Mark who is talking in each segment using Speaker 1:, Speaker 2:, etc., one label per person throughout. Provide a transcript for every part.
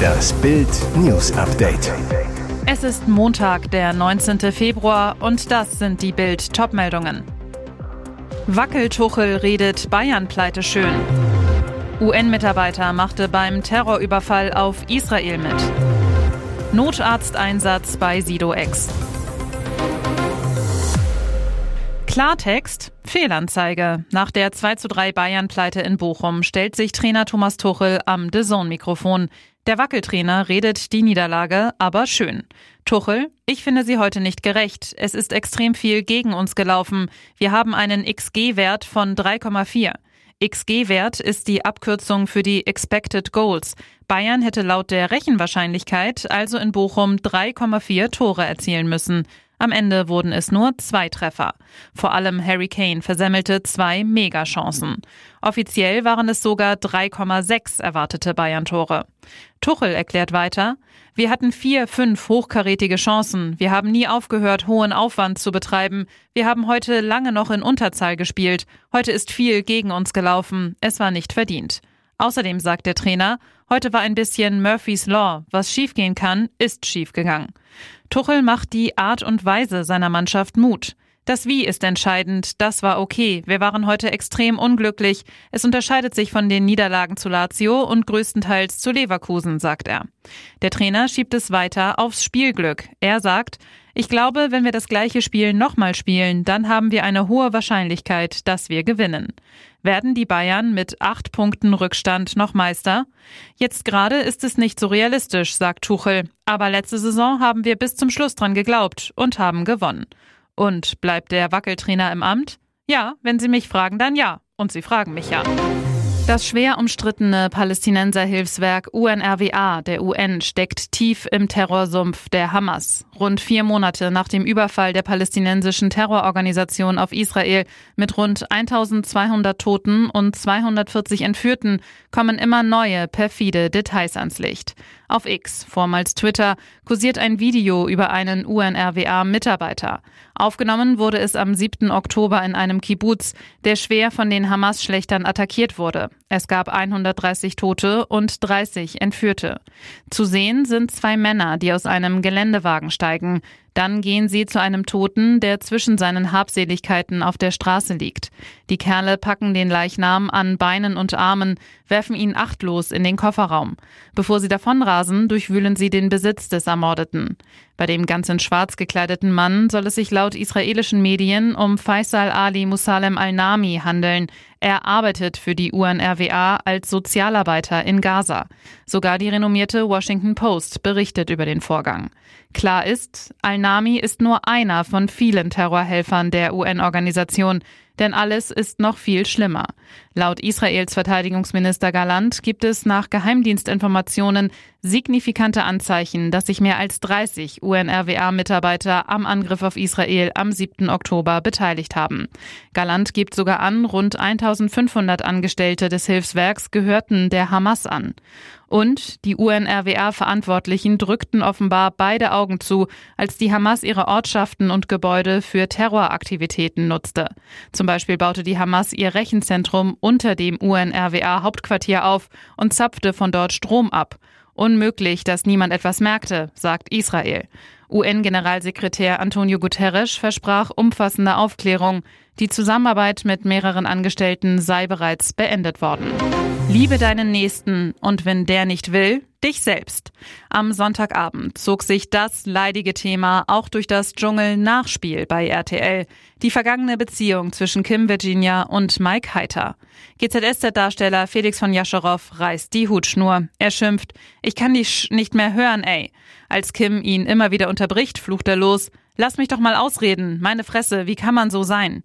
Speaker 1: Das Bild News Update.
Speaker 2: Es ist Montag, der 19. Februar und das sind die Bild Topmeldungen. Wackeltuchel redet Bayern pleite schön. UN-Mitarbeiter machte beim Terrorüberfall auf Israel mit. Notarzteinsatz bei Sido-Ex. Klartext, Fehlanzeige. Nach der 2 zu 3 Bayern-Pleite in Bochum stellt sich Trainer Thomas Tuchel am The Zone-Mikrofon. Der Wackeltrainer redet die Niederlage, aber schön. Tuchel, ich finde sie heute nicht gerecht. Es ist extrem viel gegen uns gelaufen. Wir haben einen XG-Wert von 3,4. XG-Wert ist die Abkürzung für die Expected Goals. Bayern hätte laut der Rechenwahrscheinlichkeit also in Bochum 3,4 Tore erzielen müssen. Am Ende wurden es nur zwei Treffer. Vor allem Harry Kane versemmelte zwei Megachancen. Offiziell waren es sogar 3,6 erwartete Bayern-Tore. Tuchel erklärt weiter, wir hatten vier, fünf hochkarätige Chancen. Wir haben nie aufgehört, hohen Aufwand zu betreiben. Wir haben heute lange noch in Unterzahl gespielt. Heute ist viel gegen uns gelaufen. Es war nicht verdient. Außerdem sagt der Trainer, heute war ein bisschen Murphy's Law. Was schiefgehen kann, ist schiefgegangen. Tuchel macht die Art und Weise seiner Mannschaft Mut. Das Wie ist entscheidend, das war okay. Wir waren heute extrem unglücklich. Es unterscheidet sich von den Niederlagen zu Lazio und größtenteils zu Leverkusen, sagt er. Der Trainer schiebt es weiter aufs Spielglück. Er sagt, ich glaube, wenn wir das gleiche Spiel nochmal spielen, dann haben wir eine hohe Wahrscheinlichkeit, dass wir gewinnen. Werden die Bayern mit acht Punkten Rückstand noch Meister? Jetzt gerade ist es nicht so realistisch, sagt Tuchel. Aber letzte Saison haben wir bis zum Schluss dran geglaubt und haben gewonnen. Und bleibt der Wackeltrainer im Amt? Ja, wenn Sie mich fragen, dann ja. Und Sie fragen mich ja. Das schwer umstrittene Palästinenserhilfswerk UNRWA der UN steckt tief im Terrorsumpf der Hamas. Rund vier Monate nach dem Überfall der palästinensischen Terrororganisation auf Israel mit rund 1200 Toten und 240 Entführten kommen immer neue perfide Details ans Licht. Auf X, vormals Twitter, kursiert ein Video über einen UNRWA-Mitarbeiter. Aufgenommen wurde es am 7. Oktober in einem Kibbutz, der schwer von den Hamas-Schlechtern attackiert wurde. Es gab 130 Tote und 30 Entführte. Zu sehen sind zwei Männer, die aus einem Geländewagen steigen. Dann gehen sie zu einem Toten, der zwischen seinen Habseligkeiten auf der Straße liegt. Die Kerle packen den Leichnam an Beinen und Armen, werfen ihn achtlos in den Kofferraum. Bevor sie davonrasen, durchwühlen sie den Besitz des Ermordeten. Bei dem ganz in schwarz gekleideten Mann soll es sich laut israelischen Medien um Faisal Ali Musalem al-Nami handeln. Er arbeitet für die UNRWA als Sozialarbeiter in Gaza. Sogar die renommierte Washington Post berichtet über den Vorgang. Klar ist, al-Nami ist nur einer von vielen Terrorhelfern der UN-Organisation. Denn alles ist noch viel schlimmer. Laut Israels Verteidigungsminister Galant gibt es nach Geheimdienstinformationen signifikante Anzeichen, dass sich mehr als 30 UNRWA-Mitarbeiter am Angriff auf Israel am 7. Oktober beteiligt haben. Galant gibt sogar an, rund 1500 Angestellte des Hilfswerks gehörten der Hamas an. Und die UNRWA-Verantwortlichen drückten offenbar beide Augen zu, als die Hamas ihre Ortschaften und Gebäude für Terroraktivitäten nutzte. Zum Beispiel baute die Hamas ihr Rechenzentrum unter dem UNRWA-Hauptquartier auf und zapfte von dort Strom ab. Unmöglich, dass niemand etwas merkte, sagt Israel. UN-Generalsekretär Antonio Guterres versprach umfassende Aufklärung. Die Zusammenarbeit mit mehreren Angestellten sei bereits beendet worden. Liebe deinen Nächsten und wenn der nicht will, dich selbst. Am Sonntagabend zog sich das leidige Thema auch durch das Dschungel-Nachspiel bei RTL. Die vergangene Beziehung zwischen Kim Virginia und Mike Heiter. GZSZ-Darsteller Felix von Jascherow reißt die Hutschnur. Er schimpft, ich kann dich nicht mehr hören, ey. Als Kim ihn immer wieder unterbricht, flucht er los, Lass mich doch mal ausreden. Meine Fresse, wie kann man so sein?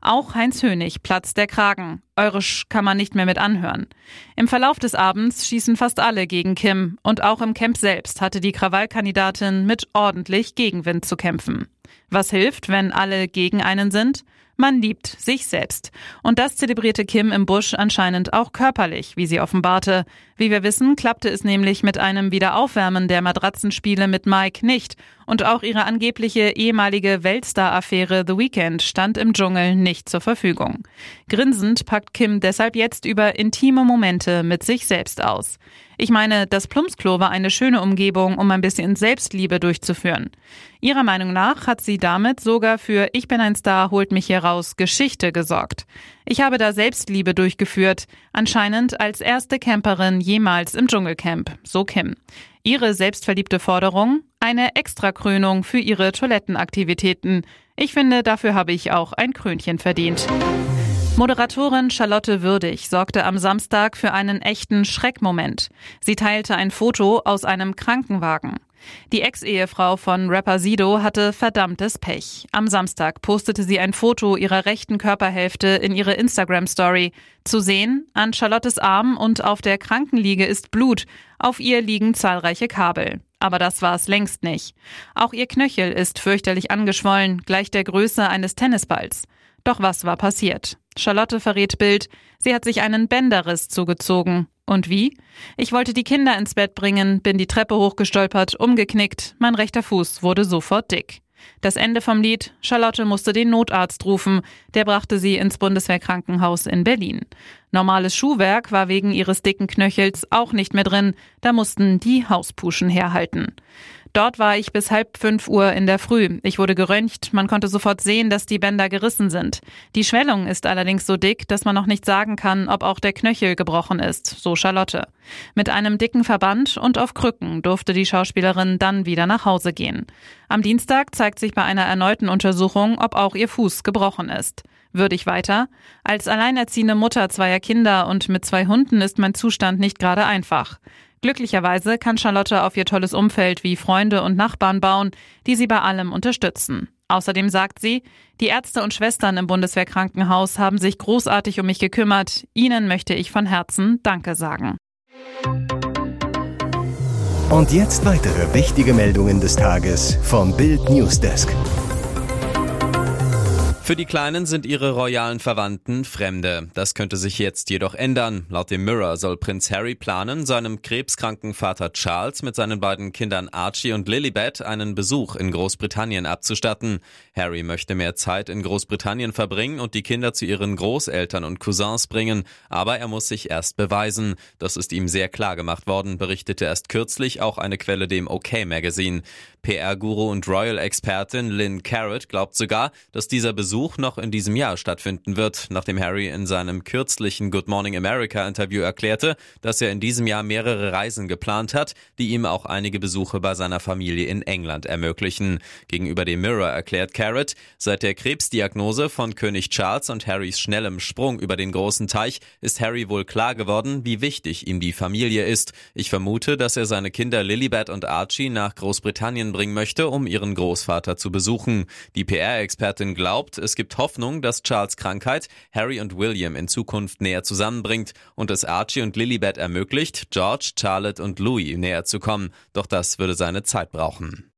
Speaker 2: Auch Heinz Hönig platzt der Kragen. Eure Sch kann man nicht mehr mit anhören. Im Verlauf des Abends schießen fast alle gegen Kim und auch im Camp selbst hatte die Krawallkandidatin mit ordentlich Gegenwind zu kämpfen. Was hilft, wenn alle gegen einen sind? Man liebt sich selbst. Und das zelebrierte Kim im Busch anscheinend auch körperlich, wie sie offenbarte. Wie wir wissen, klappte es nämlich mit einem Wiederaufwärmen der Matratzenspiele mit Mike nicht. Und auch ihre angebliche ehemalige Weltstar-Affäre The Weeknd stand im Dschungel nicht zur Verfügung. Grinsend packt Kim deshalb jetzt über intime Momente mit sich selbst aus. Ich meine, das Plumpsklo war eine schöne Umgebung, um ein bisschen Selbstliebe durchzuführen. Ihrer Meinung nach hat sie damit sogar für Ich bin ein Star, holt mich hier raus Geschichte gesorgt. Ich habe da Selbstliebe durchgeführt, anscheinend als erste Camperin jemals im Dschungelcamp, so Kim. Ihre selbstverliebte Forderung? Eine Extrakrönung für ihre Toilettenaktivitäten. Ich finde, dafür habe ich auch ein Krönchen verdient. Moderatorin Charlotte Würdig sorgte am Samstag für einen echten Schreckmoment. Sie teilte ein Foto aus einem Krankenwagen. Die Ex-Ehefrau von Rapper Sido hatte verdammtes Pech. Am Samstag postete sie ein Foto ihrer rechten Körperhälfte in ihre Instagram-Story. Zu sehen, an Charlottes Arm und auf der Krankenliege ist Blut. Auf ihr liegen zahlreiche Kabel. Aber das war es längst nicht. Auch ihr Knöchel ist fürchterlich angeschwollen, gleich der Größe eines Tennisballs. Doch was war passiert? Charlotte verrät Bild, sie hat sich einen Bänderriss zugezogen. Und wie? Ich wollte die Kinder ins Bett bringen, bin die Treppe hochgestolpert, umgeknickt, mein rechter Fuß wurde sofort dick. Das Ende vom Lied, Charlotte musste den Notarzt rufen, der brachte sie ins Bundeswehrkrankenhaus in Berlin. Normales Schuhwerk war wegen ihres dicken Knöchels auch nicht mehr drin, da mussten die Hauspuschen herhalten. Dort war ich bis halb fünf Uhr in der Früh. Ich wurde geröntgt. Man konnte sofort sehen, dass die Bänder gerissen sind. Die Schwellung ist allerdings so dick, dass man noch nicht sagen kann, ob auch der Knöchel gebrochen ist, so Charlotte. Mit einem dicken Verband und auf Krücken durfte die Schauspielerin dann wieder nach Hause gehen. Am Dienstag zeigt sich bei einer erneuten Untersuchung, ob auch ihr Fuß gebrochen ist. Würdig weiter. Als alleinerziehende Mutter zweier Kinder und mit zwei Hunden ist mein Zustand nicht gerade einfach. Glücklicherweise kann Charlotte auf ihr tolles Umfeld wie Freunde und Nachbarn bauen, die sie bei allem unterstützen. Außerdem sagt sie, die Ärzte und Schwestern im Bundeswehrkrankenhaus haben sich großartig um mich gekümmert. Ihnen möchte ich von Herzen Danke sagen.
Speaker 1: Und jetzt weitere wichtige Meldungen des Tages vom Bild Newsdesk.
Speaker 3: Für die Kleinen sind ihre royalen Verwandten Fremde. Das könnte sich jetzt jedoch ändern. Laut dem Mirror soll Prinz Harry planen, seinem krebskranken Vater Charles mit seinen beiden Kindern Archie und Lilibet einen Besuch in Großbritannien abzustatten. Harry möchte mehr Zeit in Großbritannien verbringen und die Kinder zu ihren Großeltern und Cousins bringen, aber er muss sich erst beweisen. Das ist ihm sehr klar gemacht worden, berichtete erst kürzlich auch eine Quelle dem OK Magazine. PR-Guru und Royal-Expertin Lynn Carrot glaubt sogar, dass dieser Besuch noch in diesem Jahr stattfinden wird, nachdem Harry in seinem kürzlichen Good Morning America Interview erklärte, dass er in diesem Jahr mehrere Reisen geplant hat, die ihm auch einige Besuche bei seiner Familie in England ermöglichen. Gegenüber dem Mirror erklärt Carrot, seit der Krebsdiagnose von König Charles und Harrys schnellem Sprung über den großen Teich ist Harry wohl klar geworden, wie wichtig ihm die Familie ist. Ich vermute, dass er seine Kinder Lilibet und Archie nach Großbritannien bringen möchte, um ihren Großvater zu besuchen. Die PR-Expertin glaubt, es gibt Hoffnung, dass Charles Krankheit Harry und William in Zukunft näher zusammenbringt und es Archie und Lilibet ermöglicht, George, Charlotte und Louis näher zu kommen. Doch das würde seine Zeit brauchen.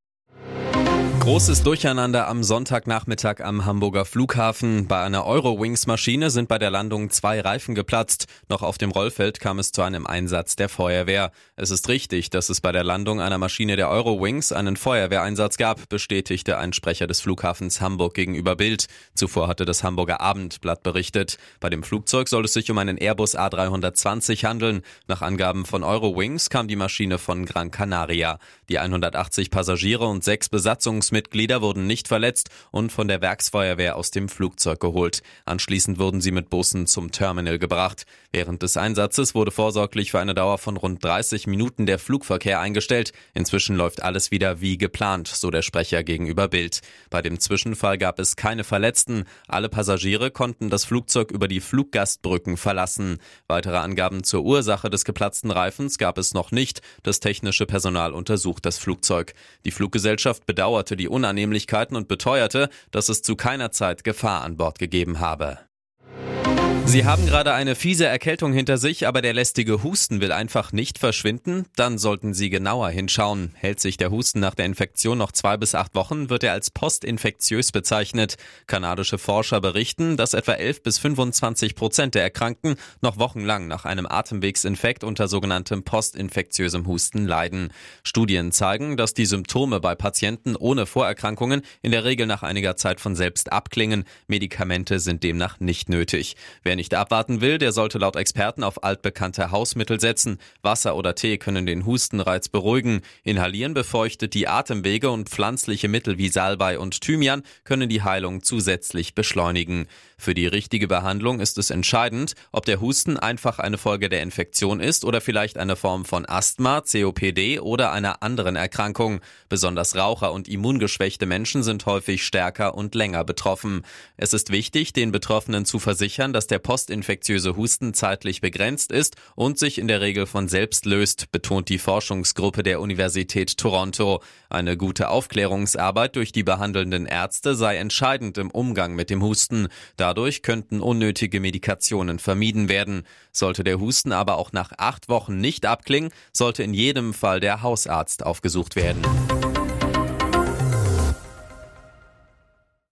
Speaker 3: Großes Durcheinander am Sonntagnachmittag am Hamburger Flughafen. Bei einer Eurowings-Maschine sind bei der Landung zwei Reifen geplatzt. Noch auf dem Rollfeld kam es zu einem Einsatz der Feuerwehr. Es ist richtig, dass es bei der Landung einer Maschine der Eurowings einen Feuerwehreinsatz gab, bestätigte ein Sprecher des Flughafens Hamburg gegenüber Bild. Zuvor hatte das Hamburger Abendblatt berichtet. Bei dem Flugzeug soll es sich um einen Airbus A320 handeln. Nach Angaben von Eurowings kam die Maschine von Gran Canaria. Die 180 Passagiere und sechs Besatzungsmitglieder Mitglieder wurden nicht verletzt und von der Werksfeuerwehr aus dem Flugzeug geholt. Anschließend wurden sie mit Bussen zum Terminal gebracht. Während des Einsatzes wurde vorsorglich für eine Dauer von rund 30 Minuten der Flugverkehr eingestellt. Inzwischen läuft alles wieder wie geplant, so der Sprecher gegenüber Bild. Bei dem Zwischenfall gab es keine Verletzten. Alle Passagiere konnten das Flugzeug über die Fluggastbrücken verlassen. Weitere Angaben zur Ursache des geplatzten Reifens gab es noch nicht. Das technische Personal untersucht das Flugzeug. Die Fluggesellschaft bedauerte die Unannehmlichkeiten und beteuerte, dass es zu keiner Zeit Gefahr an Bord gegeben habe. Sie haben gerade eine fiese Erkältung hinter sich, aber der lästige Husten will einfach nicht verschwinden? Dann sollten Sie genauer hinschauen. Hält sich der Husten nach der Infektion noch zwei bis acht Wochen, wird er als postinfektiös bezeichnet. Kanadische Forscher berichten, dass etwa 11 bis 25 Prozent der Erkrankten noch wochenlang nach einem Atemwegsinfekt unter sogenanntem postinfektiösem Husten leiden. Studien zeigen, dass die Symptome bei Patienten ohne Vorerkrankungen in der Regel nach einiger Zeit von selbst abklingen. Medikamente sind demnach nicht nötig. Wer nicht abwarten will, der sollte laut Experten auf altbekannte Hausmittel setzen. Wasser oder Tee können den Hustenreiz beruhigen. Inhalieren befeuchtet die Atemwege und pflanzliche Mittel wie Salbei und Thymian können die Heilung zusätzlich beschleunigen. Für die richtige Behandlung ist es entscheidend, ob der Husten einfach eine Folge der Infektion ist oder vielleicht eine Form von Asthma, COPD oder einer anderen Erkrankung. Besonders Raucher und immungeschwächte Menschen sind häufig stärker und länger betroffen. Es ist wichtig, den Betroffenen zu versichern, dass der postinfektiöse Husten zeitlich begrenzt ist und sich in der Regel von selbst löst, betont die Forschungsgruppe der Universität Toronto. Eine gute Aufklärungsarbeit durch die behandelnden Ärzte sei entscheidend im Umgang mit dem Husten. Dadurch könnten unnötige Medikationen vermieden werden. Sollte der Husten aber auch nach acht Wochen nicht abklingen, sollte in jedem Fall der Hausarzt aufgesucht werden.